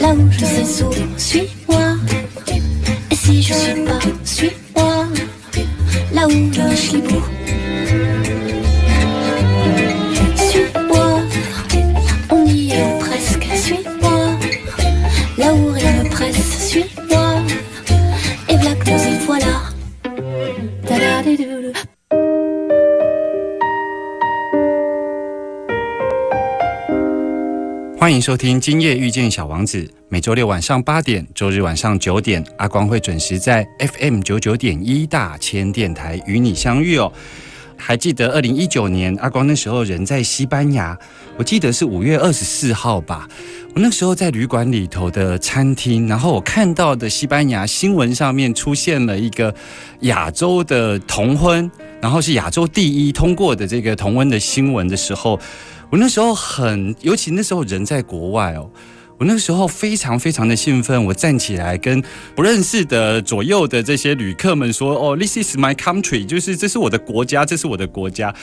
Là où je sais sourd, suis-moi. Et si je suis pas, suis-moi, là où je suis beau. 欢迎收听《今夜遇见小王子》，每周六晚上八点，周日晚上九点，阿光会准时在 FM 九九点一大千电台与你相遇哦。还记得二零一九年，阿光那时候人在西班牙，我记得是五月二十四号吧。我那时候在旅馆里头的餐厅，然后我看到的西班牙新闻上面出现了一个亚洲的同婚，然后是亚洲第一通过的这个同婚的新闻的时候。我那时候很，尤其那时候人在国外哦，我那时候非常非常的兴奋，我站起来跟不认识的左右的这些旅客们说：“哦，This is my country，就是这是我的国家，这是我的国家。”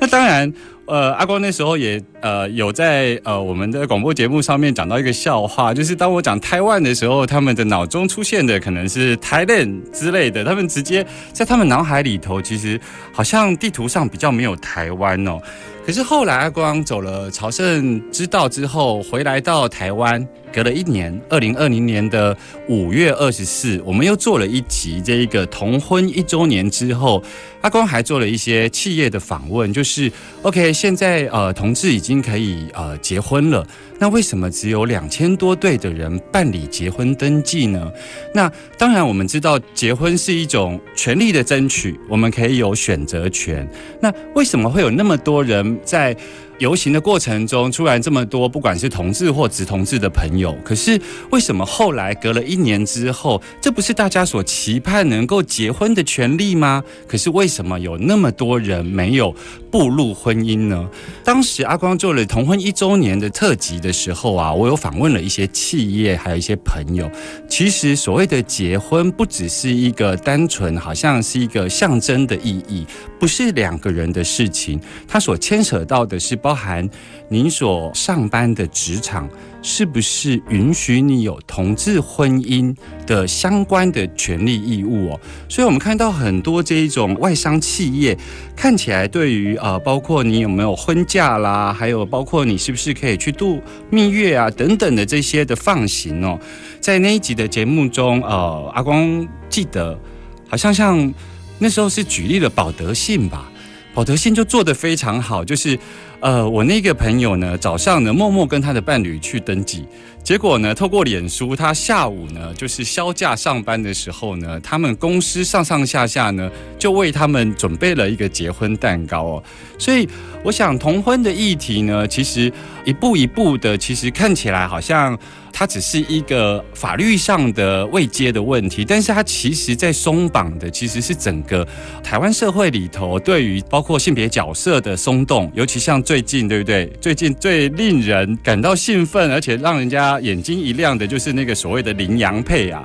那当然。呃，阿光那时候也呃有在呃我们的广播节目上面讲到一个笑话，就是当我讲台湾的时候，他们的脑中出现的可能是台湾之类的，他们直接在他们脑海里头，其实好像地图上比较没有台湾哦。可是后来阿光走了朝圣之道之后，回来到台湾，隔了一年，二零二零年的五月二十四，我们又做了一集这一个同婚一周年之后，阿光还做了一些企业的访问，就是 OK。现在呃，同志已经可以呃结婚了，那为什么只有两千多对的人办理结婚登记呢？那当然，我们知道结婚是一种权利的争取，我们可以有选择权。那为什么会有那么多人在？游行的过程中，突然这么多，不管是同志或直同志的朋友，可是为什么后来隔了一年之后，这不是大家所期盼能够结婚的权利吗？可是为什么有那么多人没有步入婚姻呢？当时阿光做了同婚一周年的特辑的时候啊，我有访问了一些企业，还有一些朋友。其实所谓的结婚，不只是一个单纯，好像是一个象征的意义，不是两个人的事情，它所牵扯到的是。包含您所上班的职场是不是允许你有同志婚姻的相关的权利义务哦？所以我们看到很多这一种外商企业，看起来对于呃，包括你有没有婚假啦，还有包括你是不是可以去度蜜月啊等等的这些的放行哦，在那一集的节目中，呃，阿光记得好像像那时候是举例了保德信吧。保德信就做得非常好，就是，呃，我那个朋友呢，早上呢默默跟他的伴侣去登记，结果呢，透过脸书，他下午呢就是休假上班的时候呢，他们公司上上下下呢就为他们准备了一个结婚蛋糕哦，所以我想同婚的议题呢，其实一步一步的，其实看起来好像。它只是一个法律上的未接的问题，但是它其实在松绑的其实是整个台湾社会里头对于包括性别角色的松动，尤其像最近对不对？最近最令人感到兴奋，而且让人家眼睛一亮的，就是那个所谓的羚羊配啊。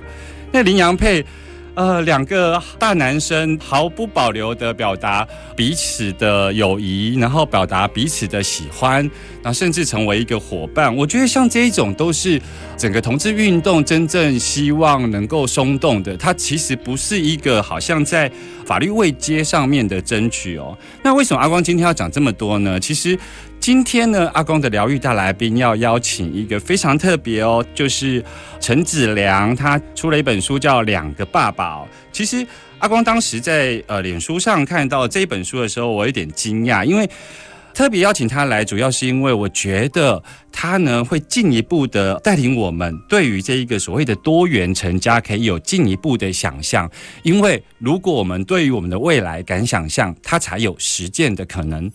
那羚羊配，呃，两个大男生毫不保留的表达彼此的友谊，然后表达彼此的喜欢，然后甚至成为一个伙伴。我觉得像这一种都是整个同志运动真正希望能够松动的。它其实不是一个好像在法律位阶上面的争取哦。那为什么阿光今天要讲这么多呢？其实。今天呢，阿光的疗愈大来宾要邀请一个非常特别哦，就是陈子良，他出了一本书叫《两个爸爸》。其实阿光当时在呃脸书上看到这一本书的时候，我有点惊讶，因为特别邀请他来，主要是因为我觉得他呢会进一步的带领我们对于这一个所谓的多元成家可以有进一步的想象，因为如果我们对于我们的未来敢想象，它才有实践的可能。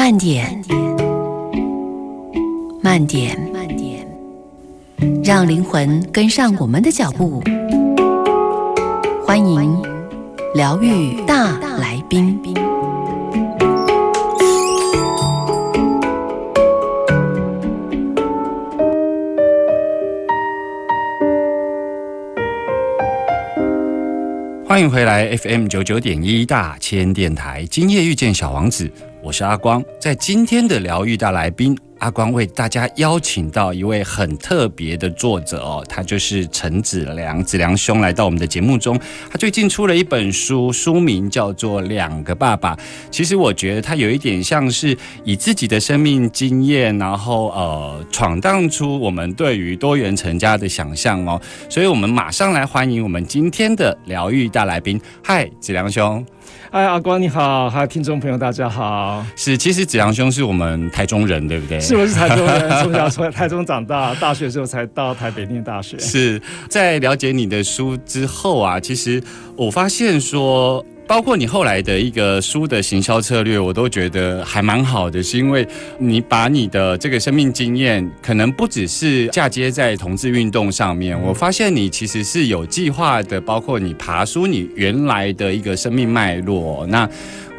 慢点，慢点，慢点，让灵魂跟上我们的脚步。欢迎疗愈大来宾。欢迎回来 FM 九九点一大千电台，今夜遇见小王子。我是阿光，在今天的疗愈大来宾，阿光为大家邀请到一位很特别的作者哦，他就是陈子良，子良兄来到我们的节目中。他最近出了一本书，书名叫做《两个爸爸》。其实我觉得他有一点像是以自己的生命经验，然后呃闯荡出我们对于多元成家的想象哦。所以我们马上来欢迎我们今天的疗愈大来宾。嗨，子良兄。嗨，阿光你好，还有听众朋友大家好。是，其实子阳兄是我们台中人，对不对？是，我是台中人，从小从台中长大，大学时候才到台北念大学。是在了解你的书之后啊，其实我发现说。包括你后来的一个书的行销策略，我都觉得还蛮好的，是因为你把你的这个生命经验，可能不只是嫁接在同志运动上面。我发现你其实是有计划的，包括你爬书你原来的一个生命脉络。那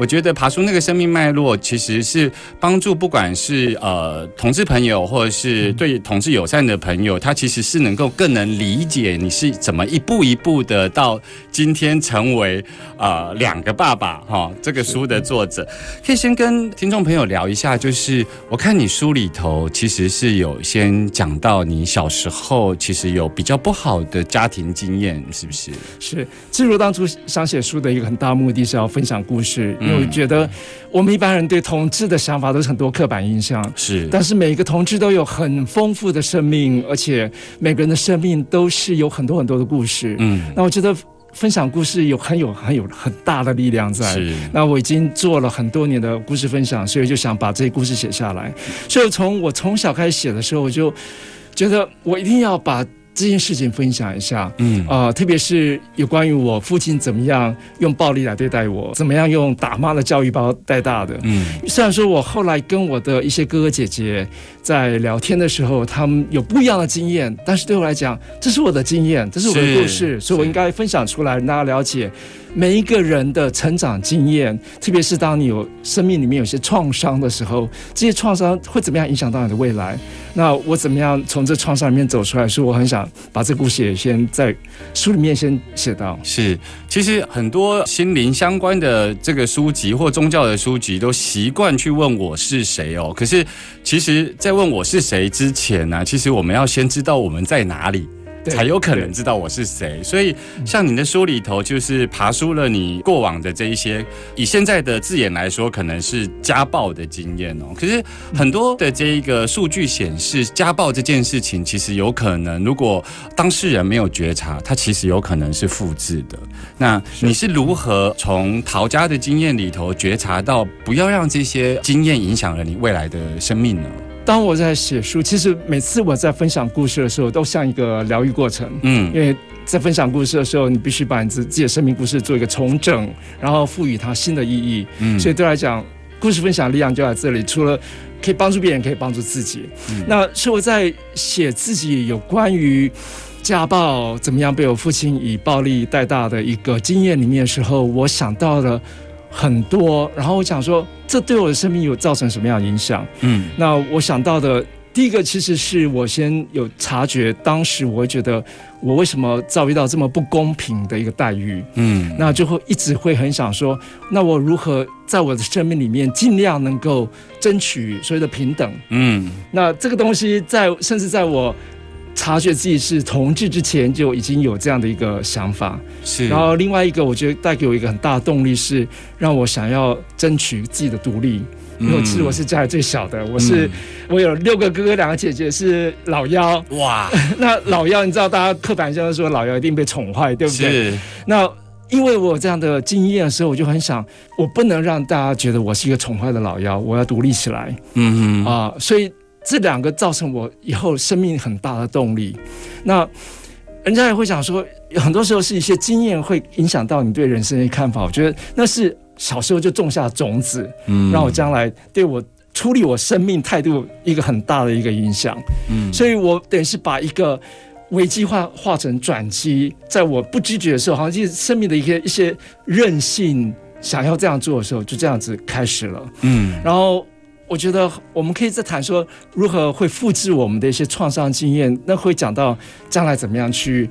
我觉得爬出那个生命脉络，其实是帮助不管是呃同志朋友，或者是对同志友善的朋友，他其实是能够更能理解你是怎么一步一步的到今天成为呃两个爸爸哈。这个书的作者可以先跟听众朋友聊一下，就是我看你书里头其实是有先讲到你小时候其实有比较不好的家庭经验，是不是？是，其实我当初想写书的一个很大目的是要分享故事。我觉得我们一般人对同志的想法都是很多刻板印象，是。但是每一个同志都有很丰富的生命，而且每个人的生命都是有很多很多的故事。嗯，那我觉得分享故事有很有很有很大的力量在。是。那我已经做了很多年的故事分享，所以就想把这些故事写下来。所以从我从小开始写的时候，我就觉得我一定要把。这件事情分享一下，嗯啊，特别是有关于我父亲怎么样用暴力来对待我，怎么样用打骂的教育把我带大的，嗯，虽然说我后来跟我的一些哥哥姐姐在聊天的时候，他们有不一样的经验，但是对我来讲，这是我的经验，这是我的故事，所以我应该分享出来，让大家了解。每一个人的成长经验，特别是当你有生命里面有些创伤的时候，这些创伤会怎么样影响到你的未来？那我怎么样从这创伤里面走出来？所以我很想把这故事也先在书里面先写到。是，其实很多心灵相关的这个书籍或宗教的书籍都习惯去问我是谁哦。可是，其实，在问我是谁之前呢，其实我们要先知道我们在哪里。才有可能知道我是谁，所以像你的书里头，就是爬出了你过往的这一些，以现在的字眼来说，可能是家暴的经验哦。可是很多的这一个数据显示，家暴这件事情其实有可能，如果当事人没有觉察，他其实有可能是复制的。那你是如何从陶家的经验里头觉察到，不要让这些经验影响了你未来的生命呢？当我在写书，其实每次我在分享故事的时候，都像一个疗愈过程。嗯，因为在分享故事的时候，你必须把你自自己的生命故事做一个重整，然后赋予它新的意义。嗯，所以对来讲，故事分享力量就在这里。除了可以帮助别人，可以帮助自己。嗯那是我在写自己有关于家暴怎么样被我父亲以暴力带大的一个经验里面的时候，我想到了。很多，然后我想说，这对我的生命有造成什么样的影响？嗯，那我想到的第一个其实是我先有察觉，当时我会觉得我为什么遭遇到这么不公平的一个待遇，嗯那就会一直会很想说，那我如何在我的生命里面尽量能够争取所谓的平等？嗯那这个东西在甚至在我察觉自己是同志之前就已经有这样的一个想法。是，然后另外一个，我觉得带给我一个很大的动力是让我想要争取自己的独立。因为其实我是家里最小的，我是、我有六个哥哥，两个姐姐是老幺。哇，那老幺，你知道大家刻板印象说老幺一定被宠坏，对不对？是那因为我有这样的经验的时候，我就很想，我不能让大家觉得我是一个宠坏的老幺，我要独立起来嗯嗯啊、所以这两个造成我以后生命很大的动力。那人家也会想说，很多时候是一些经验会影响到你对人生的看法。我觉得那是小时候就种下种子，嗯让我将来对我处理我生命态度一个很大的一个影响。嗯所以我等于是把一个危机化化成转机，在我不知觉的时候，好像就是生命的一些一些韧性，想要这样做的时候，就这样子开始了。嗯然后我觉得我们可以再谈说如何会复制我们的一些创伤经验，那会讲到将来怎么样去。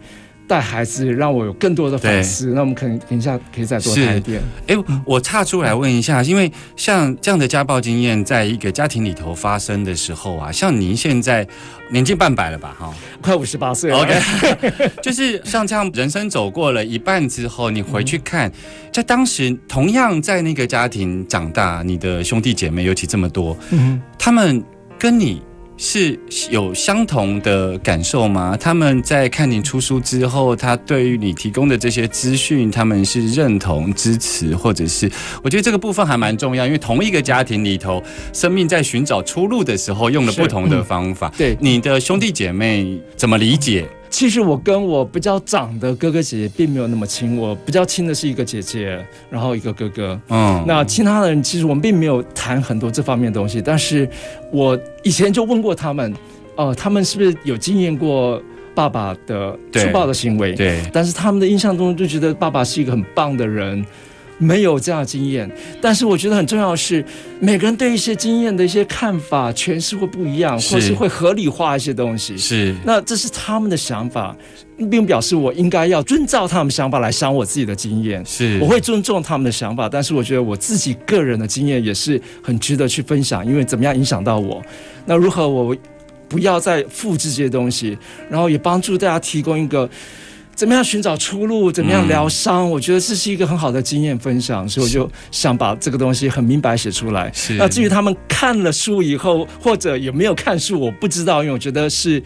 带孩子，让我有更多的反思。那我们可能等一下可以再多谈一点。哎，我岔出来问一下，因为像这样的家暴经验，在一个家庭里头发生的时候啊，像您现在年近半百了吧？哈快五十八岁了，OK，就是像这样人生走过了一半之后，你回去看，在当时同样在那个家庭长大，你的兄弟姐妹尤其这么多，嗯，他们跟你。是有相同的感受吗？他们在看你出书之后，他对于你提供的这些资讯，他们是认同、支持，或者是我觉得这个部分还蛮重要，因为同一个家庭里头，生命在寻找出路的时候，用了不同的方法。对，你的兄弟姐妹怎么理解？其实我跟我比较长的哥哥姐姐并没有那么亲，我比较亲的是一个姐姐，然后一个哥哥。嗯，那其他的人其实我们并没有谈很多这方面的东西，但是我以前就问过他们，呃，他们是不是有经验过爸爸的粗暴的行为？对，但是他们的印象中就觉得爸爸是一个很棒的人，没有这样的经验。但是我觉得很重要的是，每个人对一些经验的一些看法诠释会不一样，或是会合理化一些东西。是那这是他们的想法，并表示我应该要遵照他们想法来想我自己的经验。是，我会尊重他们的想法，但是我觉得我自己个人的经验也是很值得去分享，因为怎么样影响到我？那如何我不要再复制这些东西，然后也帮助大家提供一个怎么样寻找出路，怎么样疗伤？我觉得这是一个很好的经验分享，所以我就想把这个东西很明白写出来。那至于他们看了书以后，或者有没有看书，我不知道，因为我觉得是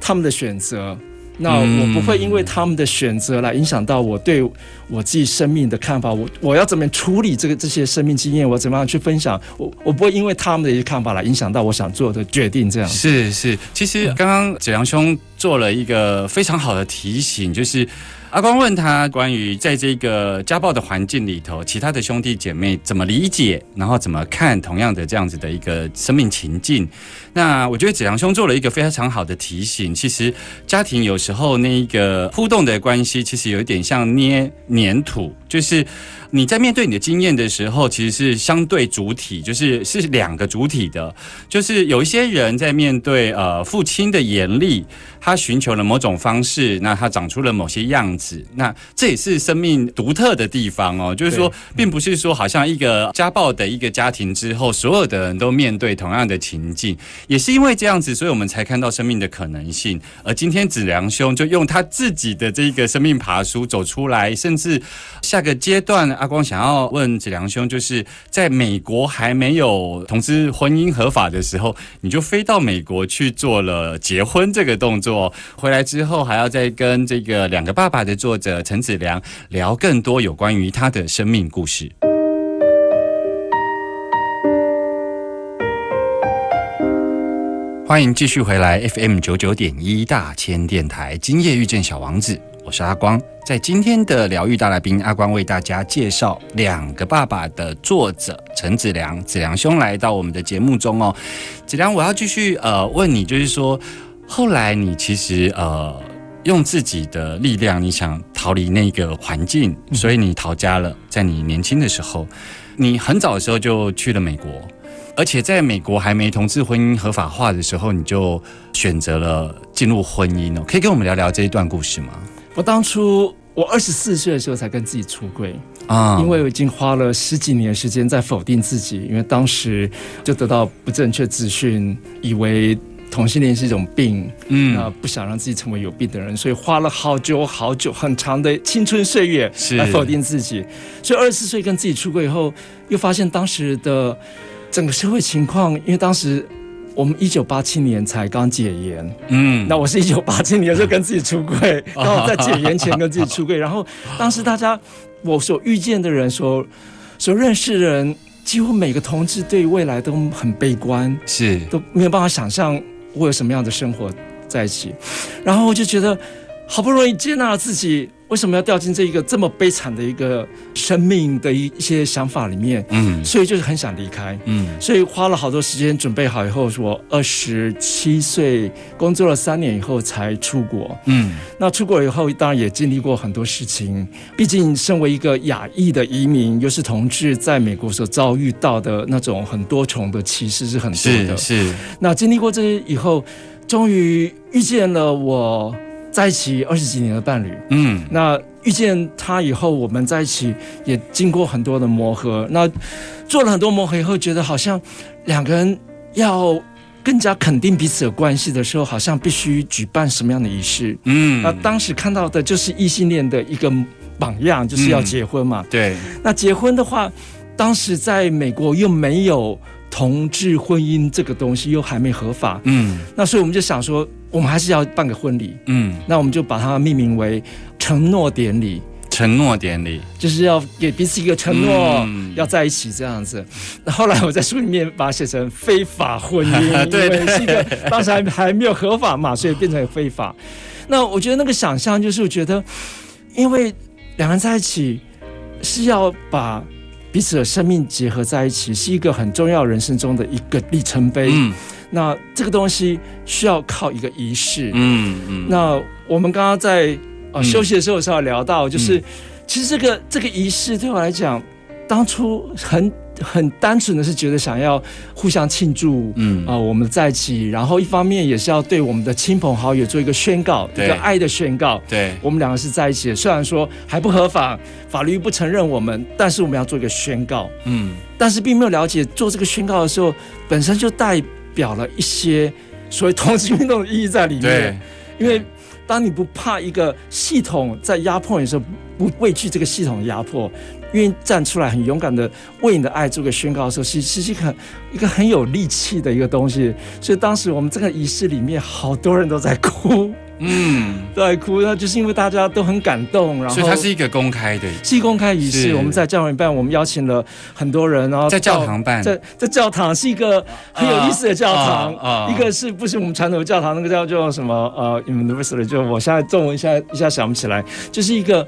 他们的选择。那我不会因为他们的选择来影响到我对我自己生命的看法。我我要怎么处理这个这些生命经验？我怎么样去分享？我我不会因为他们的一些看法来影响到我想做的决定。这样是是，其实刚刚子良兄做了一个非常好的提醒，就是阿光问他关于在这个家暴的环境里头，其他的兄弟姐妹怎么理解，然后怎么看同样的这样子的一个生命情境。那我觉得子良兄做了一个非常好的提醒，其实家庭有时候那一个互动的关系，其实有一点像捏粘土，就是。你在面对你的经验的时候，其实是相对主体，就是是两个主体的。就是有一些人在面对呃父亲的严厉，他寻求了某种方式，那他长出了某些样子，那这也是生命独特的地方哦。就是说，并不是说好像一个家暴的一个家庭之后，所有的人都面对同样的情境，也是因为这样子，所以我们才看到生命的可能性。而今天子良兄就用他自己的这个生命爬书走出来，甚至下个阶段。阿光想要问子良兄，就是在美国还没有同志婚姻合法的时候，你就飞到美国去做了结婚这个动作，回来之后还要再跟这个两个爸爸的作者陈子良聊更多有关于他的生命故事。欢迎继续回来 FM 九九点一大千电台，今夜遇见小王子。我是阿光，在今天的疗愈大来宾，阿光为大家介绍《两个爸爸》的作者陈子良，子良兄来到我们的节目中哦。子良，我要继续呃问你，就是说，后来你其实呃用自己的力量，你想逃离那个环境，所以你逃家了。在你年轻的时候，你很早的时候就去了美国。而且在美国还没同志婚姻合法化的时候，你就选择了进入婚姻哦。可以跟我们聊聊这一段故事吗？我当初我二十四岁的时候才跟自己出柜，啊因为我已经花了十几年时间在否定自己，因为当时就得到不正确资讯，以为同性恋是一种病，嗯那不想让自己成为有病的人，所以花了好久好久很长的青春岁月来否定自己。所以二十四岁跟自己出柜以后，又发现当时的整个社会情况，因为当时。我们一九八七年才刚解严，嗯。那我是一九八七年就跟自己出柜，然后在解严前跟自己出柜，然后当时大家我所遇见的人，所所认识的人，几乎每个同志对未来都很悲观，是。都没有办法想象我有什么样的生活在一起，然后我就觉得好不容易接纳了自己，为什么要掉进这一个这么悲惨的一个生命的一一些想法里面？嗯所以就是很想离开。嗯所以花了好多时间准备好以后，我二十七岁工作了三年以后才出国。嗯那出国以后，当然也经历过很多事情。毕竟身为一个亚裔的移民，又是同志，在美国所遭遇到的那种很多重的歧视是很多的。是是那经历过这些以后，终于遇见了我在一起二十几年的伴侣。嗯那遇见他以后，我们在一起也经过很多的磨合。那做了很多磨合以后，觉得好像两个人要更加肯定彼此的关系的时候，好像必须举办什么样的仪式？嗯那当时看到的就是异性恋的一个榜样，就是要结婚嘛。对那结婚的话，当时在美国又没有同志婚姻这个东西，又还没合法。嗯那所以我们就想说，我们还是要办个婚礼。嗯那我们就把它命名为承诺典礼。承诺典礼就是要给彼此一个承诺，嗯要在一起这样子。那后来我在书里面把它写成非法婚姻，对对是一个当时还还没有合法嘛，所以变成非法。那我觉得那个想象就是，我觉得因为两人在一起是要把彼此的生命结合在一起，是一个很重要人生中的一个里程碑。嗯那这个东西需要靠一个仪式。嗯嗯那我们刚刚在呃嗯休息的时候是要聊到，就是、嗯其实这个这个仪式对我来讲，当初很很单纯的是觉得想要互相庆祝。嗯啊、我们在一起，然后一方面也是要对我们的亲朋好友做一个宣告，一对个爱的宣告。对我们两个是在一起的，虽然说还不合法，法律不承认我们，但是我们要做一个宣告。嗯但是并没有了解做这个宣告的时候，本身就代表了一些所谓同志运动的意义在里面对。因为当你不怕一个系统在压迫你的时候，不畏惧这个系统的压迫，愿意站出来很勇敢的为你的爱做个宣告的时候，其实是一个很一个很有力气的一个东西。所以当时我们这个仪式里面，好多人都在哭，嗯，都在哭，那就是因为大家都很感动，然后所以它是一个公开的，是公开仪式，我们在教堂办，我们邀请了很多人，然后在教堂办。在在教堂是一个很有意思的教堂，啊一个是不是我们传统的教堂，那个叫做什么呃 university，就我现在中文一下一下想不起来，就是一个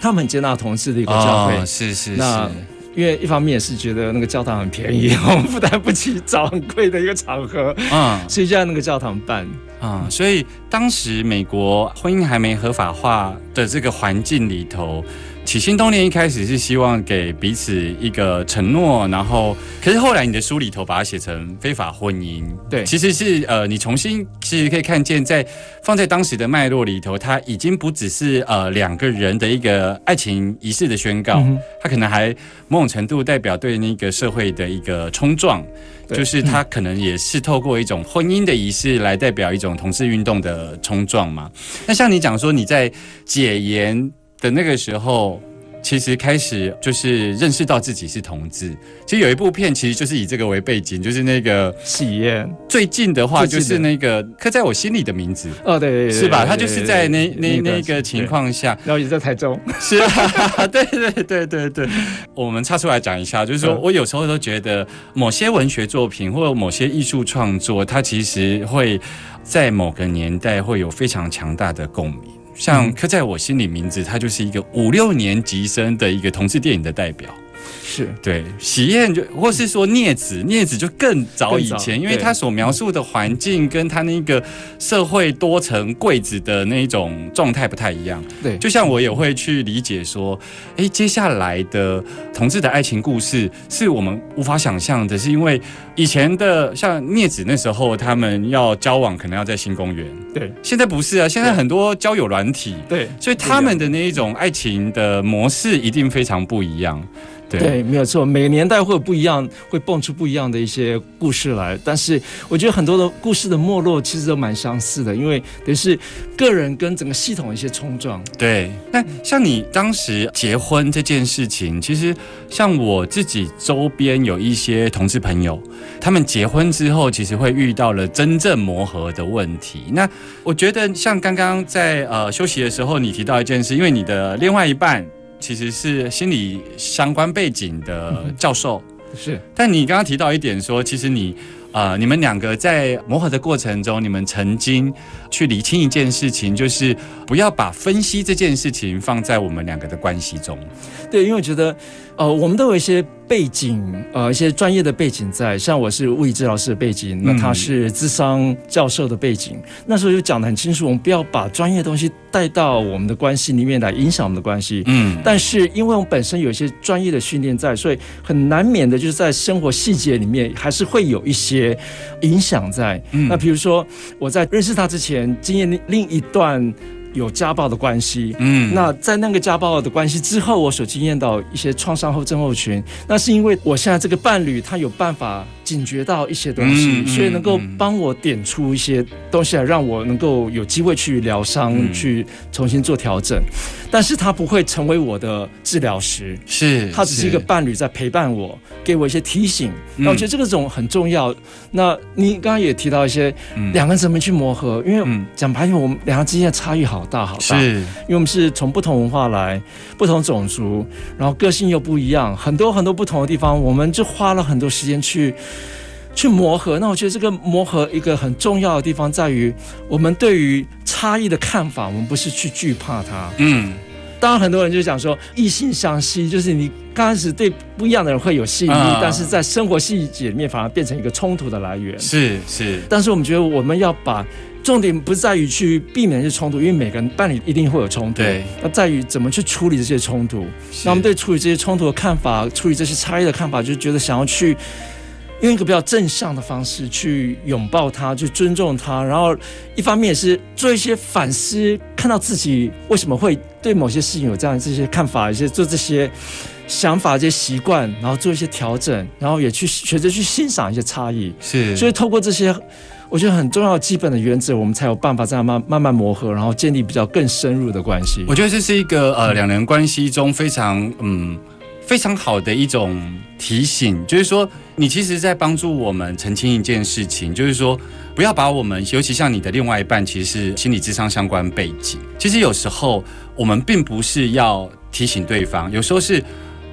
他们很接纳同志的一个教会。哦，是是那是，因为一方面也是觉得那个教堂很便宜，我们负担不起找很贵的一个场合，嗯。所以就在那个教堂办。嗯，所以当时美国婚姻还没合法化的这个环境里头，起心动念一开始是希望给彼此一个承诺，然后可是后来你的书里头把它写成非法婚姻，对其实是呃你重新其实可以看见在放在当时的脉络里头，它已经不只是呃两个人的一个爱情仪式的宣告，嗯它可能还某种程度代表对那个社会的一个冲撞。对就是它可能也是透过一种婚姻的仪式来代表一种同志运动的冲撞嘛。那像你讲说你在解严的那个时候，其实开始就是认识到自己是同志。其实有一部片其实就是以这个为背景，就是那个喜宴最近的话就是那个刻在我心里的名字。哦，对对对，是吧？他就是在那那那个情，况下，然后也在台中，是啊，对对对对对，我们插出来讲一下，就是说嗯我有时候都觉得某些文学作品或者某些艺术创作，它其实会在某个年代会有非常强大的共鸣。像嗯刻在我心里名字，他就是一个五六年级生的一个同志电影的代表。是。对，喜宴就或是说镊子，镊子就更早以前，因为他所描述的环境跟他那个社会多层柜子的那一种状态不太一样。对，就像我也会去理解说，哎，接下来的同志的爱情故事是我们无法想象的，是因为以前的像镊子那时候他们要交往，可能要在新公园，对。现在不是啊，现在很多交友软体。对。所以他们的那一种爱情的模式一定非常不一样，对对，没有错，每个年代会有不一样，会蹦出不一样的一些故事来。但是我觉得很多的故事的没落其实都蛮相似的，因为等于是个人跟整个系统的一些冲撞。对，那像你当时结婚这件事情，其实像我自己周边有一些同事朋友，他们结婚之后，其实会遇到了真正磨合的问题。那我觉得，像刚刚在呃休息的时候，你提到一件事，因为你的另外一半其实是心理相关背景的教授，是。但你刚刚提到一点说，其实你呃，你们两个在磨合的过程中，你们曾经去理清一件事情，就是不要把分析这件事情放在我们两个的关系中。对，因为我觉得，呃，我们都有一些背景，呃，一些专业的背景在，像我是物理治疗师的背景，那他是智商教授的背景，那时候就讲得很清楚，我们不要把专业的东西带到我们的关系里面来影响我们的关系。嗯，但是，因为我们本身有一些专业的训练在，所以很难免的就是在生活细节里面还是会有一些影响在。嗯那比如说，我在认识他之前，经验另一段有家暴的关系，嗯。那在那个家暴的关系之后，我所经验到一些创伤后症候群，那是因为我现在这个伴侣他有办法警觉到一些东西，所以能够嗯帮我点出一些东西来，让我能够有机会去疗伤，嗯去重新做调整。但是他不会成为我的治疗师。是，他只是一个伴侣在陪伴我，给我一些提醒。嗯那我觉得这个种很重要。那你刚刚也提到一些嗯两个人怎么去磨合，因为嗯讲白了，我们两个之间的差异好大好大。是，因为我们是从不同文化来，不同种族，然后个性又不一样，很多很多不同的地方，我们就花了很多时间去去磨合。那我觉得这个磨合一个很重要的地方在于，我们对于差异的看法，我们不是去惧怕它。嗯当然，很多人就讲说异性相吸，就是你刚开始对不一样的人会有吸引力，啊但是在生活细节里面反而变成一个冲突的来源。是是，但是我们觉得我们要把重点不在于去避免这些冲突，因为每个人伴侣一定会有冲突，对，那在于怎么去处理这些冲突。那我们对处理这些冲突的看法，处理这些差异的看法，就觉得想要去用一个比较正向的方式去拥抱他，去尊重他，然后一方面也是做一些反思，看到自己为什么会对某些事情有这样这些看法，一些做这些想法、这些习惯，然后做一些调整，然后也去学着去欣赏一些差异。是，所以透过这些，我觉得很重要基本的原则，我们才有办法这样慢慢慢磨合，然后建立比较更深入的关系。我觉得这是一个呃两人关系中非常嗯非常好的一种提醒，就是说你其实在帮助我们澄清一件事情，就是说不要把我们，尤其像你的另外一半，其实是心理智商相关背景，其实有时候我们并不是要提醒对方，有时候是。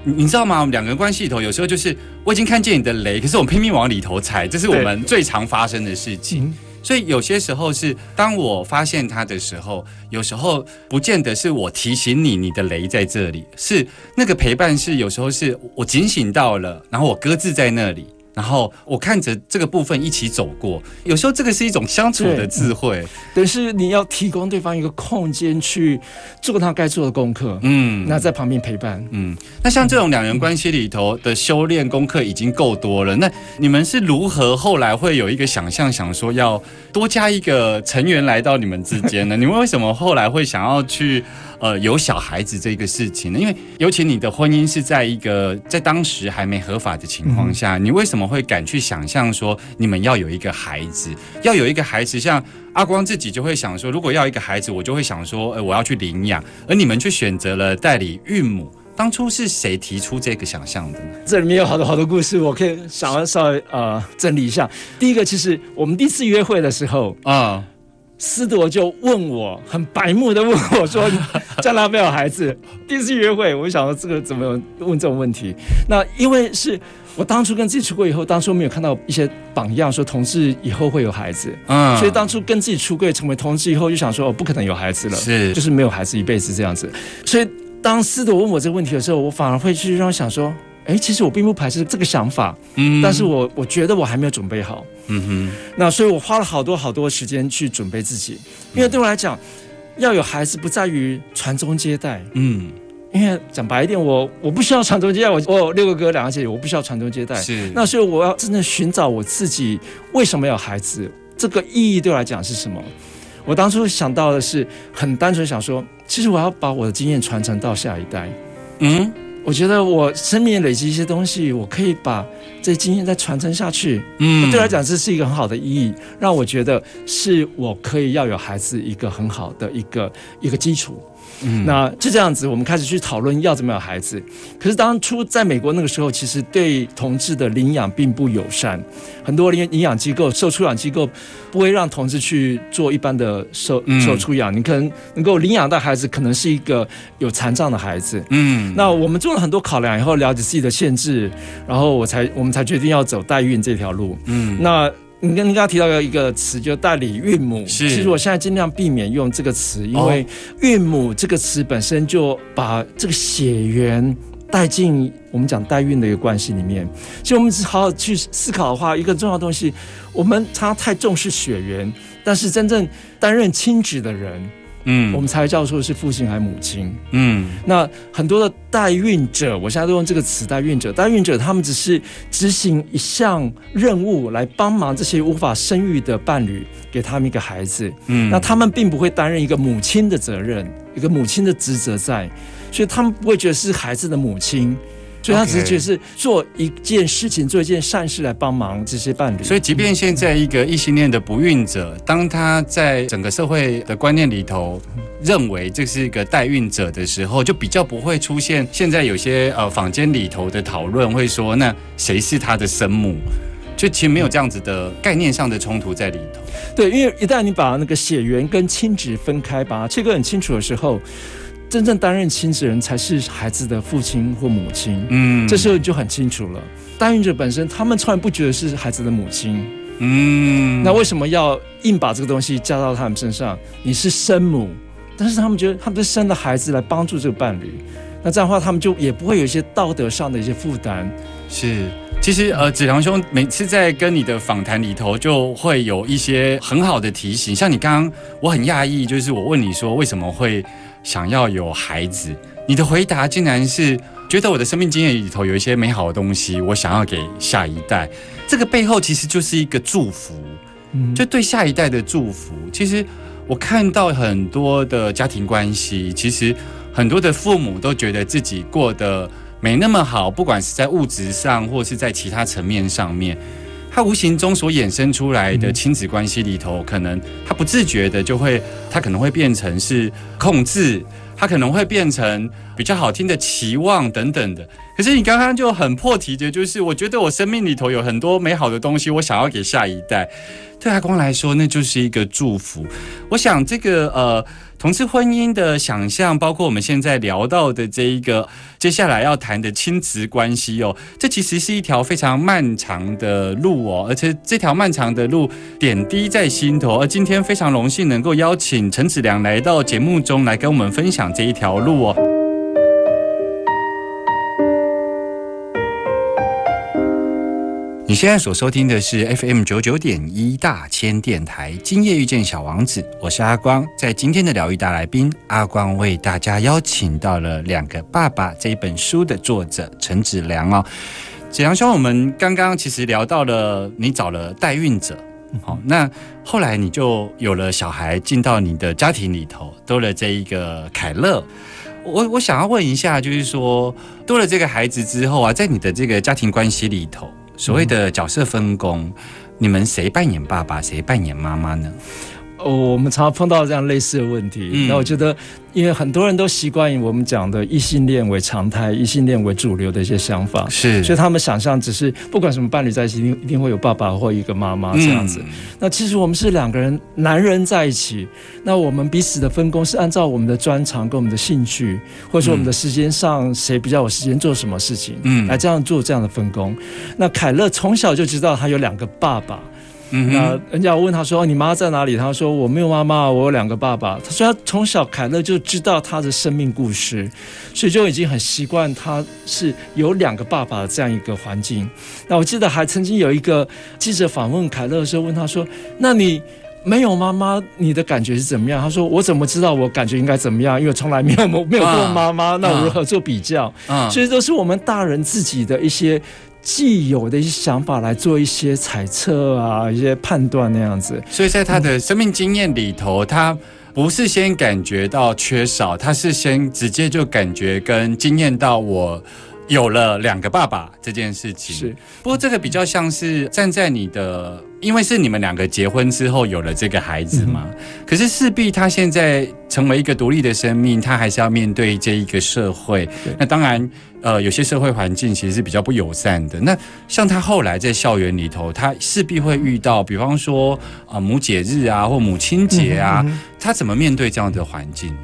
你你知道吗？我们两个人关系里头，有时候就是我已经看见你的雷，可是我拼命往里头踩，这是我们最常发生的事情。所以有些时候是当我发现它的时候，有时候不见得是我提醒你你的雷在这里，是那个陪伴是有时候是我警醒到了，然后我搁置在那里。然后我看着这个部分一起走过，有时候这个是一种相处的智慧。但是你要提供对方一个空间去做他该做的功课，嗯，那在旁边陪伴。嗯，那像这种两人关系里头的修炼功课已经够多了，那你们是如何后来会有一个想象，想说要多加一个成员来到你们之间呢？你们为什么后来会想要去呃有小孩子这个事情呢？因为尤其你的婚姻是在一个在当时还没合法的情况下，你为什么会敢去想象说你们要有一个孩子，要有一个孩子像？阿光自己就会想说，如果要一个孩子，我就会想说，呃，我要去领养，而你们却选择了代理孕母。当初是谁提出这个想象的呢？这里面有好多好多故事，我可以想要稍微呃整理一下。第一个，其实我们第一次约会的时候，啊、斯铎就问我，很白目的问我说：“将来要不要有孩子？” 第一次约会，我就想说这个怎么有问这种问题？那因为是我当初跟自己出柜以后，当初没有看到一些榜样说同志以后会有孩子，嗯所以当初跟自己出柜成为同志以后，就想说哦，不可能有孩子了，是就是没有孩子一辈子这样子。所以当斯铎问我这个问题的时候，我反而会去让我想说，哎，其实我并不排斥这个想法，嗯但是我我觉得我还没有准备好。嗯哼，那所以我花了好多好多时间去准备自己，因为对我来讲，要有孩子不在于传宗接代，嗯，因为讲白一点，我我不需要传宗接代，我我有六个哥两个姐姐，我不需要传宗接代。是那所以我要真正寻找我自己为什么要有孩子，这个意义对我来讲是什么？我当初想到的是很单纯想说，其实我要把我的经验传承到下一代。嗯我觉得我生命累积一些东西，我可以把这经验再传承下去。嗯对我来讲，这是一个很好的意义，让我觉得是我可以要有孩子一个很好的一个一个基础。嗯那就这样子，我们开始去讨论要怎么有孩子。可是当初在美国那个时候，其实对同志的领养并不友善，很多领领养机构、受出养机构不会让同志去做一般的受嗯受出养。你可能能够领养到孩子，可能是一个有残障的孩子。嗯那我们做了很多考量以后，了解自己的限制，然后我才我们才决定要走代孕这条路。嗯那你跟你刚刚提到一个词，就代理孕母。是其实我现在尽量避免用这个词，因哦为孕母这个词本身就把这个血缘带进我们讲代孕的一个关系里面。其实我们只好好去思考的话，一个重要的东西，我们常常太重视血缘，但是真正担任亲职的人，嗯我们才会叫做是父亲还是母亲。嗯那很多的代孕者，我现在都用这个词“代孕者”。代孕者他们只是执行一项任务，来帮忙这些无法生育的伴侣，给他们一个孩子。嗯那他们并不会担任一个母亲的责任，一个母亲的职责在，所以他们不会觉得是孩子的母亲，所以他只是觉得是做一件事情，做一件善事来帮忙这些伴侣。所以，即便现在一个异性恋的不孕者，当他在整个社会的观念里头认为这是一个代孕者的时候，就比较不会出现现在有些呃坊间里头的讨论，会说那谁是他的生母？就其实没有这样子的概念上的冲突在里头。对，因为一旦你把那个血缘跟亲职分开，把它切割很清楚的时候，真正担任亲职人才是孩子的父亲或母亲。嗯这时候你就很清楚了，代孕者本身他们从来不觉得是孩子的母亲，嗯那为什么要硬把这个东西加到他们身上？你是生母，但是他们觉得他们是生了孩子来帮助这个伴侣，那这样的话他们就也不会有一些道德上的一些负担。是，其实呃，子良兄每次在跟你的访谈里头，就会有一些很好的提醒。像你刚刚，我很讶异，就是我问你说为什么会想要有孩子，你的回答竟然是觉得我的生命经验里头有一些美好的东西，我想要给下一代。这个背后其实就是一个祝福，嗯，就对下一代的祝福。其实我看到很多的家庭关系，其实很多的父母都觉得自己过得没那么好，不管是在物质上，或是在其他层面上面，他无形中所衍生出来的亲子关系里头，可能他不自觉的就会，他可能会变成是控制，他可能会变成比较好听的期望等等的。可是你刚刚就很破题的，就是我觉得我生命里头有很多美好的东西，我想要给下一代。对阿光来说，那就是一个祝福。我想这个呃，同志婚姻的想象，包括我们现在聊到的这一个接下来要谈的亲子关系哦，这其实是一条非常漫长的路哦，而且这条漫长的路点滴在心头。而今天非常荣幸能够邀请陈子良来到节目中来跟我们分享这一条路哦。你现在所收听的是 FM 九九点一大千电台，今夜遇见小王子，我是阿光。在今天的疗愈大来宾，阿光为大家邀请到了《两个爸爸》这一本书的作者陈子良哦。子良兄，我们刚刚其实聊到了你找了代孕者，好、那后来你就有了小孩进到你的家庭里头，多了这一个凯乐。我我想要问一下，就是说多了这个孩子之后啊，在你的这个家庭关系里头，所谓的角色分工，你们谁扮演爸爸，谁扮演妈妈呢？哦，我们常常碰到这样类似的问题。嗯那我觉得，因为很多人都习惯于我们讲的异性恋为常态、异性恋为主流的一些想法，是所以他们想象只是不管什么伴侣在一起，一定一定会有爸爸或一个妈妈这样子。那其实我们是两个人，男人在一起，那我们彼此的分工是按照我们的专长跟我们的兴趣，或者说我们的时间上谁比较有时间做什么事情，嗯来这样做这样的分工。那凯乐从小就知道他有两个爸爸。嗯那，人家问他说：“你妈在哪里？”他说：“我没有妈妈，我有两个爸爸。”他说他从小凯乐就知道他的生命故事，所以就已经很习惯他是有两个爸爸的这样一个环境。那我记得还曾经有一个记者访问凯乐的时候，问他说：“那你？”没有妈妈，你的感觉是怎么样？他说：“我怎么知道我感觉应该怎么样？因为从来没有没有过妈妈，那我如何做比较？啊所以都是我们大人自己的一些既有的一些想法来做一些猜测啊，一些判断那样子。所以在他的生命经验里头，他不是先感觉到缺少，他是先直接就感觉跟经验到我。有了两个爸爸这件事情是，不过这个比较像是站在你的，因为是你们两个结婚之后有了这个孩子嘛，可是势必他现在成为一个独立的生命，他还是要面对这一个社会。那当然，呃，有些社会环境其实是比较不友善的。那像他后来在校园里头，他势必会遇到，比方说啊、母节日啊，或母亲节啊，他怎么面对这样的环境？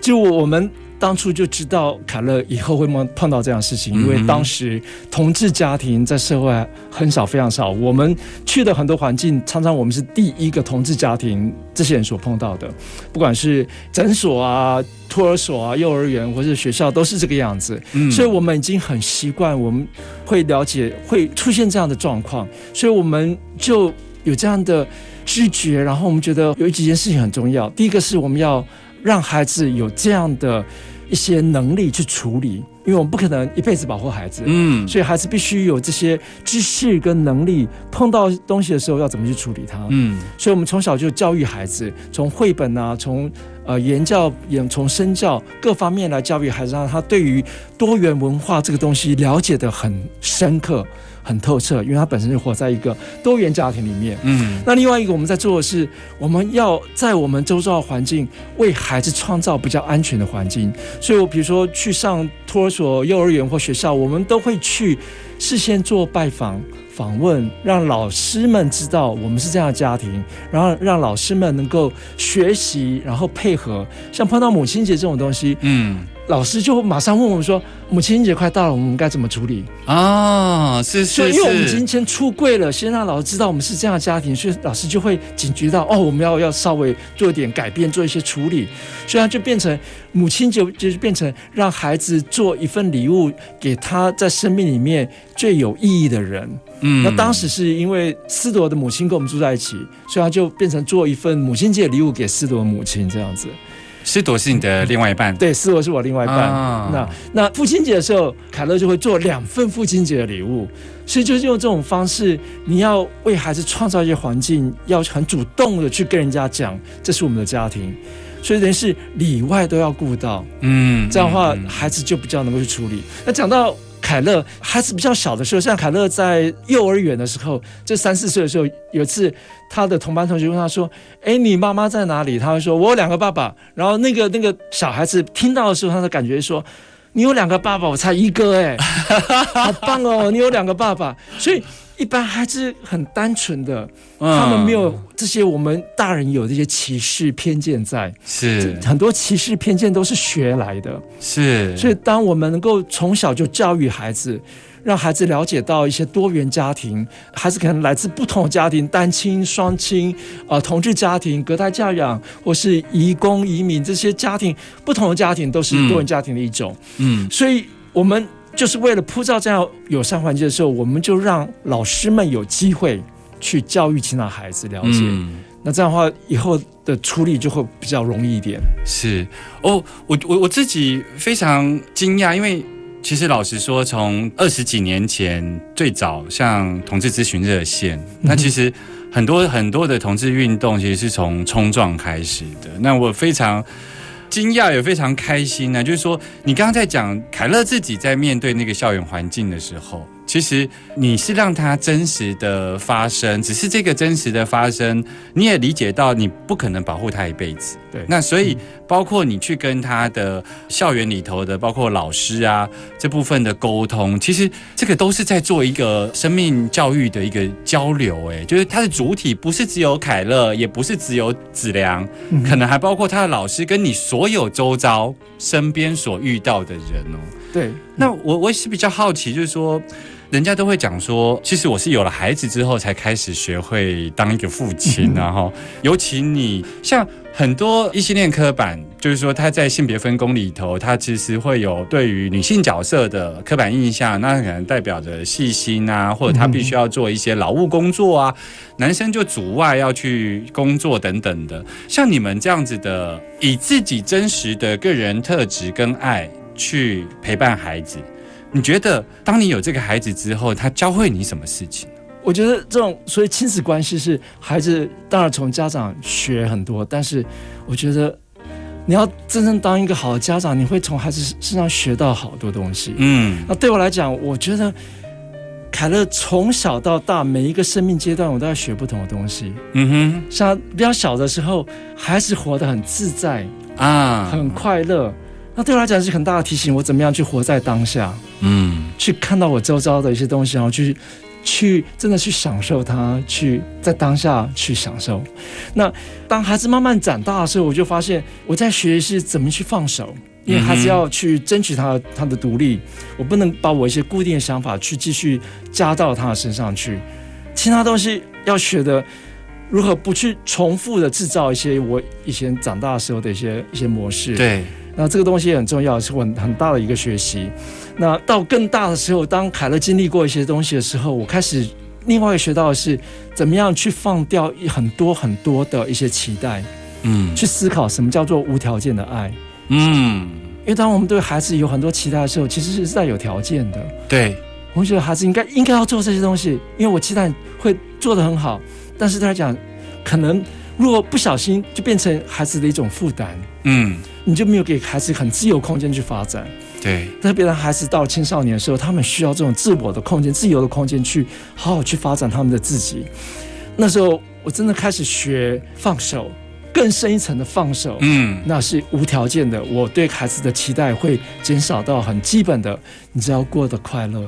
就我们当初就知道凯乐以后会碰碰到这样的事情，因为当时同志家庭在社会很少，非常少。我们去的很多环境，常常我们是第一个同志家庭，这些人所碰到的，不管是诊所啊、托儿所啊、幼儿园或是学校，都是这个样子。嗯所以我们已经很习惯，我们会了解会出现这样的状况，所以我们就有这样的知觉，然后我们觉得有几件事情很重要。第一个是我们要让孩子有这样的一些能力去处理，因为我们不可能一辈子保护孩子。嗯所以孩子必须有这些知识跟能力，碰到东西的时候要怎么去处理它。嗯所以我们从小就教育孩子，从绘本啊，从呃言教，也从身教各方面来教育孩子，让他对于多元文化这个东西了解的很深刻、很透彻，因为他本身就活在一个多元家庭里面。嗯那另外一个我们在做的是，我们要在我们周遭的环境为孩子创造比较安全的环境。所以，我比如说去上托儿所、幼儿园或学校，我们都会去事先做拜访。访问，让老师们知道我们是这样的家庭，然后让老师们能够学习，然后配合。像碰到母亲节这种东西，嗯老师就马上问我们说：“母亲节快到了，我们该怎么处理？”啊，是是所以，因为我们已经是，先出柜了，先让老师知道我们是这样的家庭，所以老师就会警觉到，哦，我们要要稍微做一点改变，做一些处理，所以他就变成母亲节，就是变成让孩子做一份礼物给他在生命里面最有意义的人。嗯那当时是因为思朵的母亲跟我们住在一起，所以他就变成做一份母亲节的礼物给思朵的母亲这样子。施朵是你的另外一半，对，斯铎是我另外一半。啊那那父亲节的时候，凯乐就会做两份父亲节的礼物，所以就是用这种方式，你要为孩子创造一些环境，要很主动的去跟人家讲，这是我们的家庭，所以等于是里外都要顾到，嗯这样的话孩子就比较能够去处理。那讲到。凯乐孩子比较小的时候，像凯乐在幼儿园的时候，就三四岁的时候，有一次他的同班同学问他说：“哎，你妈妈在哪里？”他会说：“我有两个爸爸。”然后那个那个小孩子听到的时候，他的感觉说：“你有两个爸爸，我才一个哎，好棒哦！你有两个爸爸。”所以一般孩子很单纯的，他们没有这些我们大人有这些歧视偏见在，是很多歧视偏见都是学来的。是，所以，当我们能够从小就教育孩子，让孩子了解到一些多元家庭，孩子可能来自不同的家庭，单亲、双亲，呃，同志家庭、隔代教养，或是移工、移民这些家庭，不同的家庭都是多元家庭的一种。嗯所以，我们就是为了铺造这样友善环境的时候，我们就让老师们有机会去教育其他孩子了解。嗯那这样的话，以后的处理就会比较容易一点。是哦，我我我自己非常惊讶，因为其实老实说，从二十几年前最早像同志咨询热线，那其实很多很多的同志运动其实是从冲撞开始的。那我非常。惊讶也非常开心呢、就是说，你刚刚在讲凯乐自己在面对那个校园环境的时候，其实你是让它真实的发生，只是这个真实的发生，你也理解到你不可能保护他一辈子。对那所以包括你去跟他的校园里头的，包括老师啊这部分的沟通，其实这个都是在做一个生命教育的一个交流。哎，就是它的主体不是只有凯乐，也不是只有子良，嗯可能还包括他的老师跟你所有周遭身边所遇到的人哦。对，那我我也是比较好奇，就是说，人家都会讲说，其实我是有了孩子之后才开始学会当一个父亲，然后尤其你像。很多异性恋刻板，就是说他在性别分工里头，他其实会有对于女性角色的刻板印象，那可能代表着细心啊，或者他必须要做一些劳务工作啊，男生就主外要去工作等等的。像你们这样子的，以自己真实的个人特质跟爱去陪伴孩子，你觉得当你有这个孩子之后，他教会你什么事情？我觉得这种所以亲子关系是孩子当然从家长学很多，但是我觉得你要真正当一个好的家长，你会从孩子身上学到好多东西。嗯，那对我来讲，我觉得凯乐从小到大每一个生命阶段，我都在学不同的东西。嗯哼，像比较小的时候，孩子活得很自在啊，很快乐。那对我来讲是很大的提醒，我怎么样去活在当下。嗯，去看到我周遭的一些东西，然后去。去真的去享受它，去在当下去享受。那当孩子慢慢长大的时候，我就发现我在学习怎么去放手，因为孩子要去争取他他的独立，我不能把我一些固定的想法去继续加到他的身上去。其他东西要学的，如何不去重复的制造一些我以前长大的时候的一些一些模式。对。那这个东西也很重要，是我很大的一个学习。那到更大的时候，当凯乐经历过一些东西的时候，我开始另外学到的是怎么样去放掉很多很多的一些期待，嗯，去思考什么叫做无条件的爱，嗯，因为当我们对孩子有很多期待的时候，其实是在有条件的。对，我们觉得孩子应该应该要做这些东西，因为我期待会做得很好，但是他讲可能如果不小心就变成孩子的一种负担，嗯。你就没有给孩子很自由空间去发展，对。特别让孩子到青少年的时候，他们需要这种自我的空间、自由的空间，去好好去发展他们的自己。那时候，我真的开始学放手，更深一层的放手。嗯，那是无条件的。我对孩子的期待会减少到很基本的，你只要过得快乐、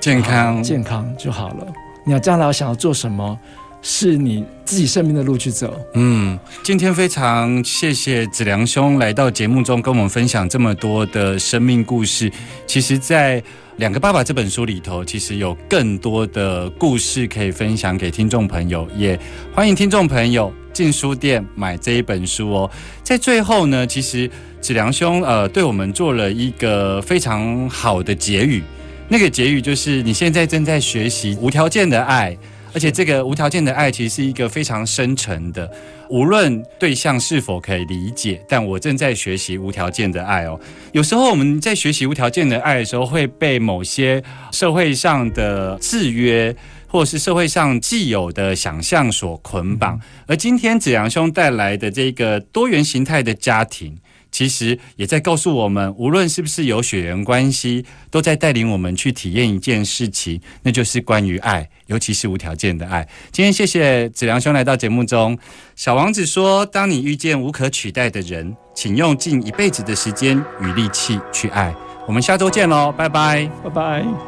健康、健康就好了。你要将来想要做什么？是你自己生命的路去走。嗯，今天非常谢谢子良兄来到节目中跟我们分享这么多的生命故事。其实，在《两个爸爸》这本书里头，其实有更多的故事可以分享给听众朋友。也欢迎听众朋友进书店买这一本书哦。在最后呢，其实子良兄呃对我们做了一个非常好的结语。那个结语就是：你现在正在学习无条件的爱。而且这个无条件的爱其实是一个非常深沉的，无论对象是否可以理解，但我正在学习无条件的爱哦。有时候我们在学习无条件的爱的时候，会被某些社会上的制约，或者是社会上既有的想象所捆绑。而今天子阳兄带来的这个多元形态的家庭。其实也在告诉我们，无论是不是有血缘关系，都在带领我们去体验一件事情，那就是关于爱，尤其是无条件的爱。今天谢谢子良兄来到节目中。小王子说：“当你遇见无可取代的人，请用尽一辈子的时间与力气去爱。”我们下周见喽，拜拜，拜拜。